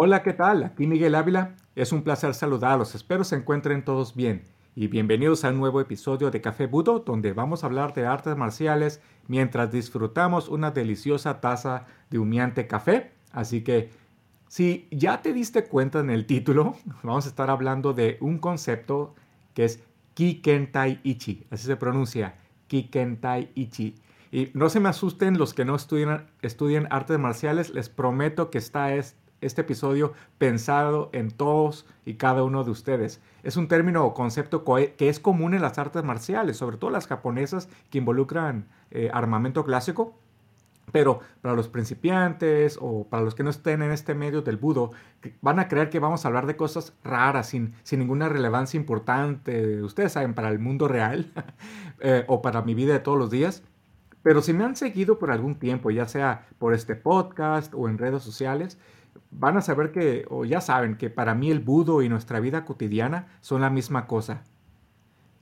Hola, ¿qué tal? Aquí Miguel Ávila. Es un placer saludarlos. Espero se encuentren todos bien. Y bienvenidos a un nuevo episodio de Café Budo, donde vamos a hablar de artes marciales mientras disfrutamos una deliciosa taza de humeante café. Así que, si ya te diste cuenta en el título, vamos a estar hablando de un concepto que es Kikentai Ichi. Así se pronuncia, Kikentai Ichi. Y no se me asusten los que no estudian, estudian artes marciales, les prometo que está este episodio pensado en todos y cada uno de ustedes. Es un término o concepto que es común en las artes marciales, sobre todo las japonesas que involucran eh, armamento clásico. Pero para los principiantes o para los que no estén en este medio del budo, van a creer que vamos a hablar de cosas raras, sin, sin ninguna relevancia importante, ustedes saben, para el mundo real eh, o para mi vida de todos los días. Pero si me han seguido por algún tiempo, ya sea por este podcast o en redes sociales, van a saber que, o ya saben, que para mí el budo y nuestra vida cotidiana son la misma cosa.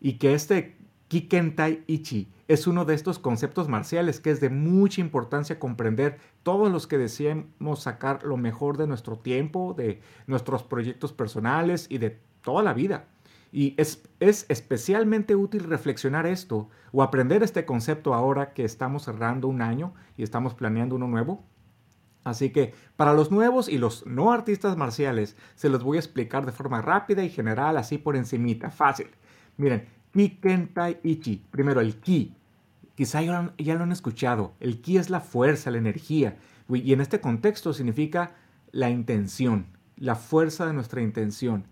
Y que este Kikentai Ichi es uno de estos conceptos marciales que es de mucha importancia comprender todos los que deseamos sacar lo mejor de nuestro tiempo, de nuestros proyectos personales y de toda la vida. Y es, es, especialmente útil reflexionar esto o aprender este concepto ahora que estamos cerrando un año y estamos planeando uno nuevo. Así que para los nuevos y los no artistas marciales se los voy a explicar de forma rápida y general, así por encimita, fácil. Miren, Kikentai Ichi, primero el Ki, quizá ya, ya lo han escuchado, el Ki es la fuerza, la energía, y en este contexto significa la intención, la fuerza de nuestra intención.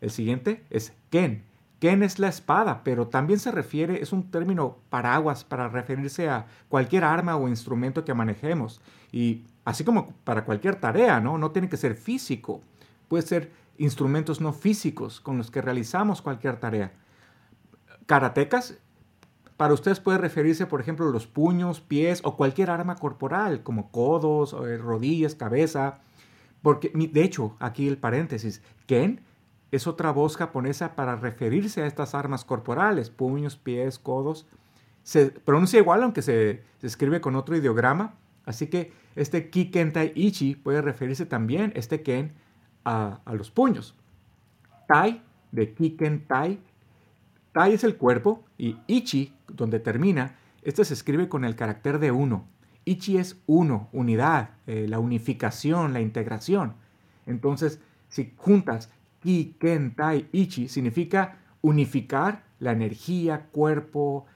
El siguiente es Ken. Ken es la espada, pero también se refiere, es un término paraguas para referirse a cualquier arma o instrumento que manejemos. Y así como para cualquier tarea, ¿no? No tiene que ser físico. Puede ser instrumentos no físicos con los que realizamos cualquier tarea. Karatecas, para ustedes puede referirse, por ejemplo, los puños, pies o cualquier arma corporal, como codos, eh, rodillas, cabeza. Porque, de hecho, aquí el paréntesis, Ken es otra voz japonesa para referirse a estas armas corporales, puños, pies, codos. Se pronuncia igual aunque se, escribe con otro ideograma, así que este Kikentai Ichi puede referirse también, este Ken, a, los puños. Tai, de Kikentai, Tai es el cuerpo y Ichi, donde termina, este se escribe con el carácter de uno. Ichi es uno, unidad, eh, la unificación, la integración. Entonces, si juntas Ki, Ken, Tai, Ichi significa unificar la energía, cuerpo,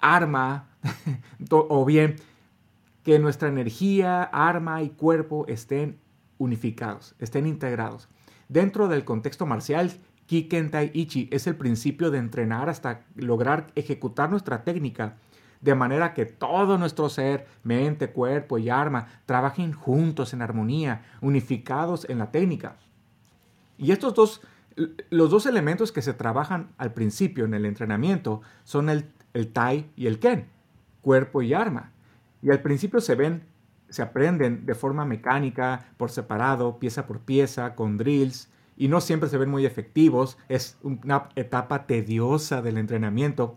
arma, o bien que nuestra energía, arma y cuerpo estén unificados, estén integrados. Dentro del contexto marcial, Ki, Ken, Tai, Ichi es el principio de entrenar hasta lograr ejecutar nuestra técnica de manera que todo nuestro ser, mente, cuerpo y arma trabajen juntos en armonía, unificados en la técnica. Y estos dos, los dos elementos que se trabajan al principio en el entrenamiento son el, el Tai y el Ken, cuerpo y arma. Y al principio se ven, se aprenden de forma mecánica, por separado, pieza por pieza, con drills, y no siempre se ven muy efectivos. Es una etapa tediosa del entrenamiento,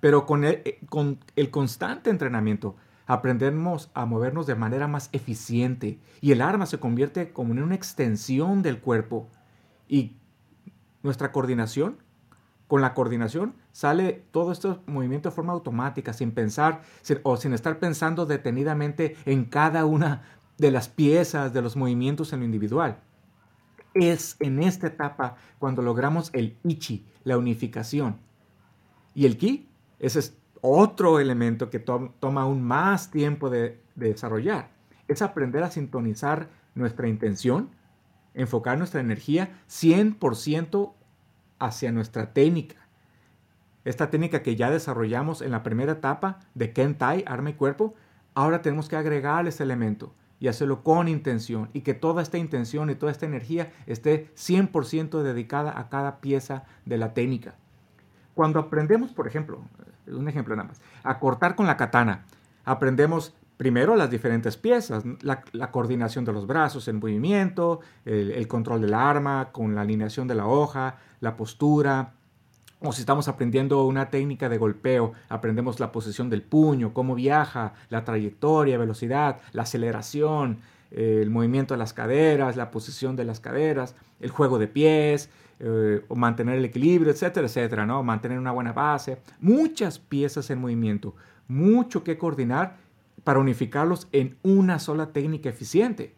pero con el, con el constante entrenamiento aprendemos a movernos de manera más eficiente y el arma se convierte como en una extensión del cuerpo y nuestra coordinación, con la coordinación sale todo este movimiento de forma automática, sin pensar o sin estar pensando detenidamente en cada una de las piezas de los movimientos en lo individual. Es en esta etapa cuando logramos el ichi, la unificación. Y el ki, ese es otro elemento que toma aún más tiempo de desarrollar. Es aprender a sintonizar nuestra intención, enfocar nuestra energía 100% hacia nuestra técnica. Esta técnica que ya desarrollamos en la primera etapa de Kentai, arma y cuerpo, ahora tenemos que agregar ese elemento y hacerlo con intención y que toda esta intención y toda esta energía esté 100% dedicada a cada pieza de la técnica. Cuando aprendemos, por ejemplo, un ejemplo nada más, a cortar con la katana, aprendemos primero las diferentes piezas, la, coordinación de los brazos en movimiento, el, control del arma con la alineación de la hoja, la postura, o si estamos aprendiendo una técnica de golpeo, aprendemos la posición del puño, cómo viaja, la trayectoria, velocidad, la aceleración, el movimiento de las caderas, la posición de las caderas, el juego de pies, eh, o mantener el equilibrio, etcétera, etcétera, ¿no? Mantener una buena base. Muchas piezas en movimiento, mucho que coordinar para unificarlos en una sola técnica eficiente.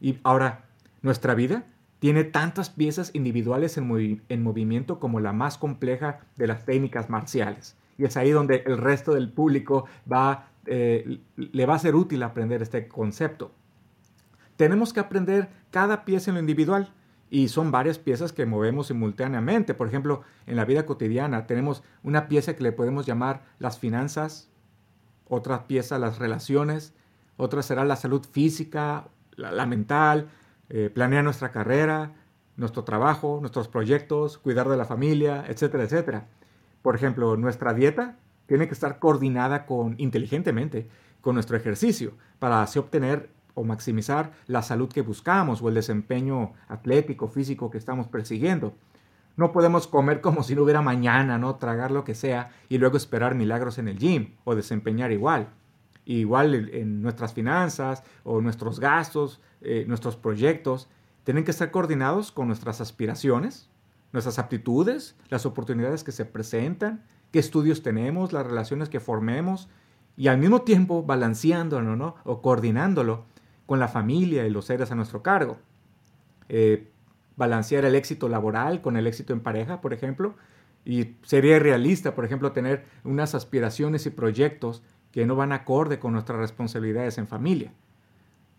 Y ahora, nuestra vida tiene tantas piezas individuales en, en, movimiento como la más compleja de las técnicas marciales. Y es ahí donde el resto del público va, eh, le va a ser útil aprender este concepto. Tenemos que aprender cada pieza en lo individual y son varias piezas que movemos simultáneamente. Por ejemplo, en la vida cotidiana tenemos una pieza que le podemos llamar las finanzas, otra pieza las relaciones, otra será la salud física, la, mental, eh, planear nuestra carrera, nuestro trabajo, nuestros proyectos, cuidar de la familia, etcétera, etcétera. Por ejemplo, nuestra dieta tiene que estar coordinada con inteligentemente con nuestro ejercicio para así obtener o maximizar la salud que buscamos o el desempeño atlético, físico que estamos persiguiendo. No podemos comer como si no hubiera mañana, ¿no? Tragar lo que sea y luego esperar milagros en el gym o desempeñar igual. Igual en nuestras finanzas o nuestros gastos, eh, nuestros proyectos, tienen que estar coordinados con nuestras aspiraciones, nuestras aptitudes, las oportunidades que se presentan, qué estudios tenemos, las relaciones que formemos y al mismo tiempo balanceándolo, ¿no? O coordinándolo con la familia y los seres a nuestro cargo. Eh, balancear el éxito laboral con el éxito en pareja, por ejemplo, y sería realista, por ejemplo, tener unas aspiraciones y proyectos que no van acorde con nuestras responsabilidades en familia.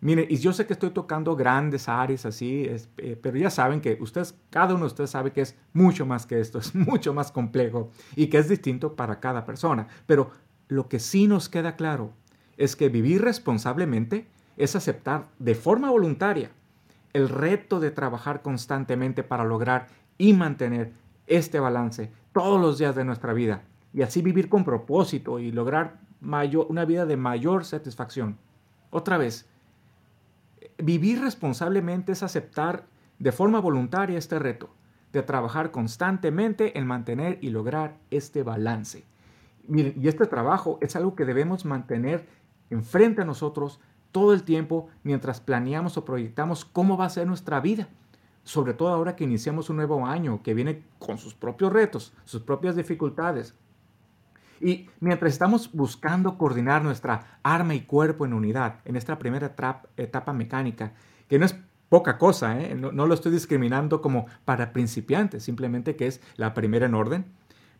Mire, y yo sé que estoy tocando grandes áreas así, eh, pero ya saben que ustedes, cada uno de ustedes sabe que es mucho más que esto, es mucho más complejo y que es distinto para cada persona. Pero lo que sí nos queda claro es que vivir responsablemente es aceptar de forma voluntaria el reto de trabajar constantemente para lograr y mantener este balance todos los días de nuestra vida y así vivir con propósito y lograr una vida de mayor satisfacción. Otra vez, vivir responsablemente es aceptar de forma voluntaria este reto, de trabajar constantemente en mantener y lograr este balance. y este trabajo es algo que debemos mantener enfrente a nosotros todo el tiempo mientras planeamos o proyectamos cómo va a ser nuestra vida. Sobre todo ahora que iniciamos un nuevo año que viene con sus propios retos, sus propias dificultades. Y mientras estamos buscando coordinar nuestra arma y cuerpo en unidad en esta primera etapa mecánica, que no es poca cosa, ¿eh? no, lo estoy discriminando como para principiantes, simplemente que es la primera en orden,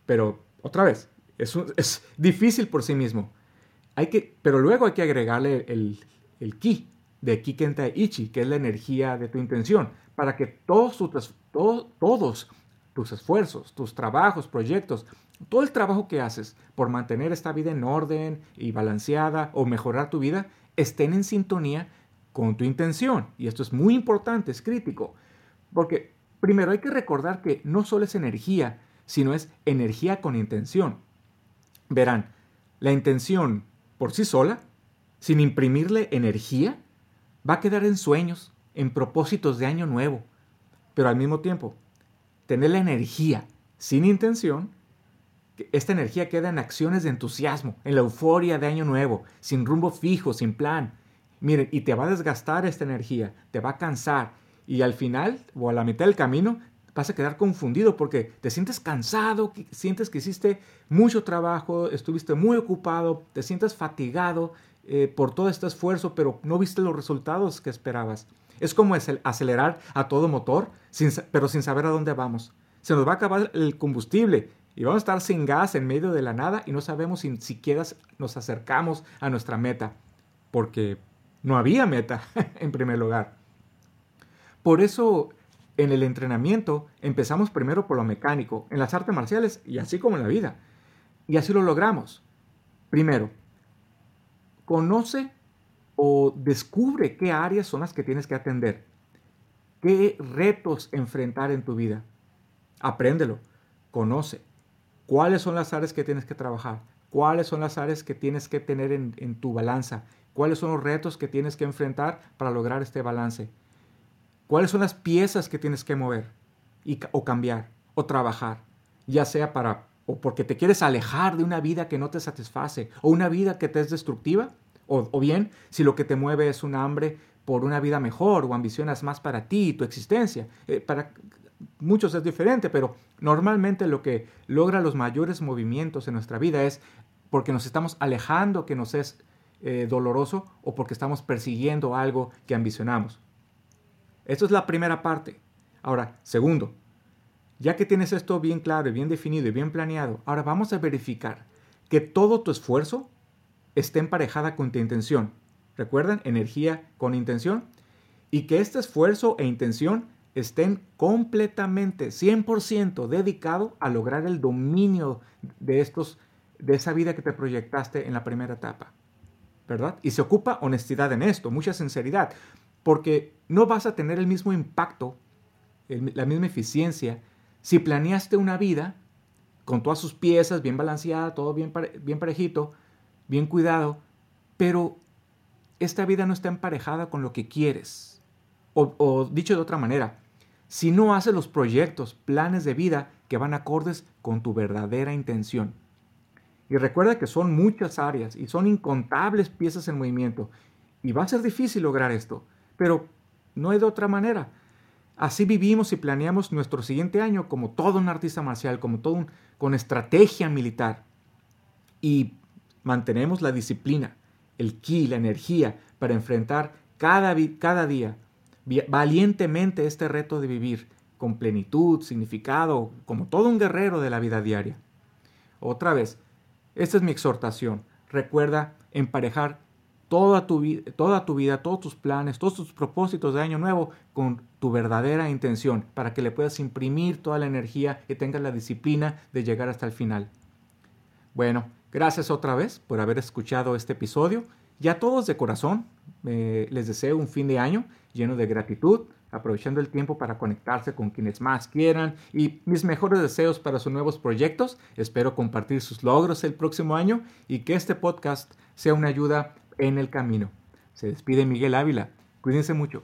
pero otra vez, es, es difícil por sí mismo. Hay que, pero luego hay que agregarle el, el ki de Kikenta Ichi, que es la energía de tu intención, para que todos, todos tus esfuerzos, tus trabajos, proyectos, todo el trabajo que haces por mantener esta vida en orden y balanceada o mejorar tu vida, estén en sintonía con tu intención. Y esto es muy importante, es crítico, porque primero hay que recordar que no solo es energía, sino es energía con intención. Verán, la intención por sí sola sin imprimirle energía, va a quedar en sueños, en propósitos de año nuevo. Pero al mismo tiempo, tener la energía sin intención, esta energía queda en acciones de entusiasmo, en la euforia de año nuevo, sin rumbo fijo, sin plan. Miren, y te va a desgastar esta energía, te va a cansar, y al final o a la mitad del camino vas a quedar confundido porque te sientes cansado, sientes que hiciste mucho trabajo, estuviste muy ocupado, te sientes fatigado eh, por todo este esfuerzo, pero no viste los resultados que esperabas. Es como acelerar a todo motor, pero sin saber a dónde vamos. Se nos va a acabar el combustible y vamos a estar sin gas en medio de la nada y no sabemos si siquiera nos acercamos a nuestra meta, porque no había meta en primer lugar. Por eso en el entrenamiento empezamos primero por lo mecánico, en las artes marciales y así como en la vida. Y así lo logramos. Primero, conoce o descubre qué áreas son las que tienes que atender, qué retos enfrentar en tu vida. Apréndelo, conoce cuáles son las áreas que tienes que trabajar, cuáles son las áreas que tienes que tener en, tu balanza, cuáles son los retos que tienes que enfrentar para lograr este balance, cuáles son las piezas que tienes que mover y, o cambiar o trabajar, ya sea para o porque te quieres alejar de una vida que no te satisface o una vida que te es destructiva, o, bien si lo que te mueve es un hambre por una vida mejor o ambicionas más para ti, tu existencia. Eh, para muchos es diferente, pero normalmente lo que logra los mayores movimientos en nuestra vida es porque nos estamos alejando que nos es eh, doloroso o porque estamos persiguiendo algo que ambicionamos. Esto es la primera parte. Ahora, segundo, ya que tienes esto bien claro y bien definido y bien planeado, ahora vamos a verificar que todo tu esfuerzo esté emparejada con tu intención. ¿Recuerdan? Energía con intención. Y que este esfuerzo e intención estén completamente, 100% dedicado a lograr el dominio de, estos, de esa vida que te proyectaste en la primera etapa. ¿Verdad? Y se ocupa honestidad en esto, mucha sinceridad, porque no vas a tener el mismo impacto, la misma eficiencia, si planeaste una vida con todas sus piezas bien balanceada, todo bien, bien parejito, bien cuidado, pero esta vida no está emparejada con lo que quieres. O, dicho de otra manera, si no haces los proyectos, planes de vida que van acordes con tu verdadera intención. Y recuerda que son muchas áreas y son incontables piezas en movimiento. Y va a ser difícil lograr esto, pero no hay de otra manera. Así vivimos y planeamos nuestro siguiente año como todo un artista marcial, como todo un, con estrategia militar. Y mantenemos la disciplina, el ki, la energía para enfrentar cada, cada día valientemente este reto de vivir con plenitud, significado, como todo un guerrero de la vida diaria. Otra vez, esta es mi exhortación. Recuerda emparejar toda tu, toda tu vida, todos tus planes, todos tus propósitos de año nuevo con tu verdadera intención para que le puedas imprimir toda la energía y tengas la disciplina de llegar hasta el final. Bueno, gracias otra vez por haber escuchado este episodio y a todos de corazón les deseo un fin de año lleno de gratitud, aprovechando el tiempo para conectarse con quienes más quieran y mis mejores deseos para sus nuevos proyectos. Espero compartir sus logros el próximo año y que este podcast sea una ayuda en el camino. Se despide Miguel Ávila. Cuídense mucho.